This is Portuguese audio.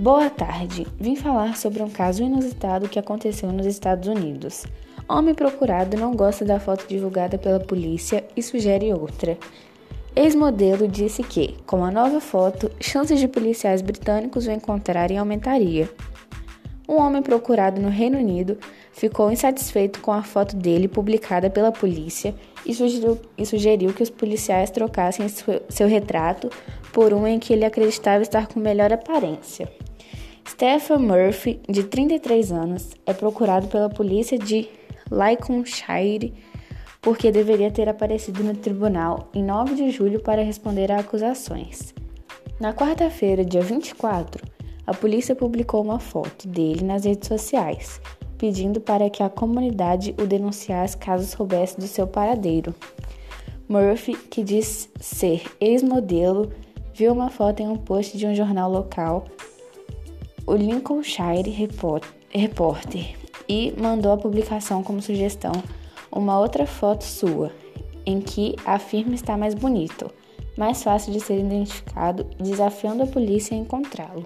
Boa tarde. Vim falar sobre um caso inusitado que aconteceu nos Estados Unidos. Homem procurado não gosta da foto divulgada pela polícia e sugere outra. Ex-modelo disse que, com a nova foto, chances de policiais britânicos o encontrarem aumentaria. Um homem procurado no Reino Unido ficou insatisfeito com a foto dele publicada pela polícia e sugeriu, e sugeriu que os policiais trocassem seu, seu retrato por um em que ele acreditava estar com melhor aparência. Stephen Murphy, de 33 anos, é procurado pela polícia de Lincolnshire porque deveria ter aparecido no tribunal em 9 de julho para responder a acusações. Na quarta-feira, dia 24, a polícia publicou uma foto dele nas redes sociais, pedindo para que a comunidade o denunciasse caso soubesse do seu paradeiro. Murphy, que diz ser ex-modelo, viu uma foto em um post de um jornal local o Lincolnshire Reporter e mandou a publicação como sugestão uma outra foto sua, em que afirma estar mais bonito, mais fácil de ser identificado, desafiando a polícia a encontrá-lo.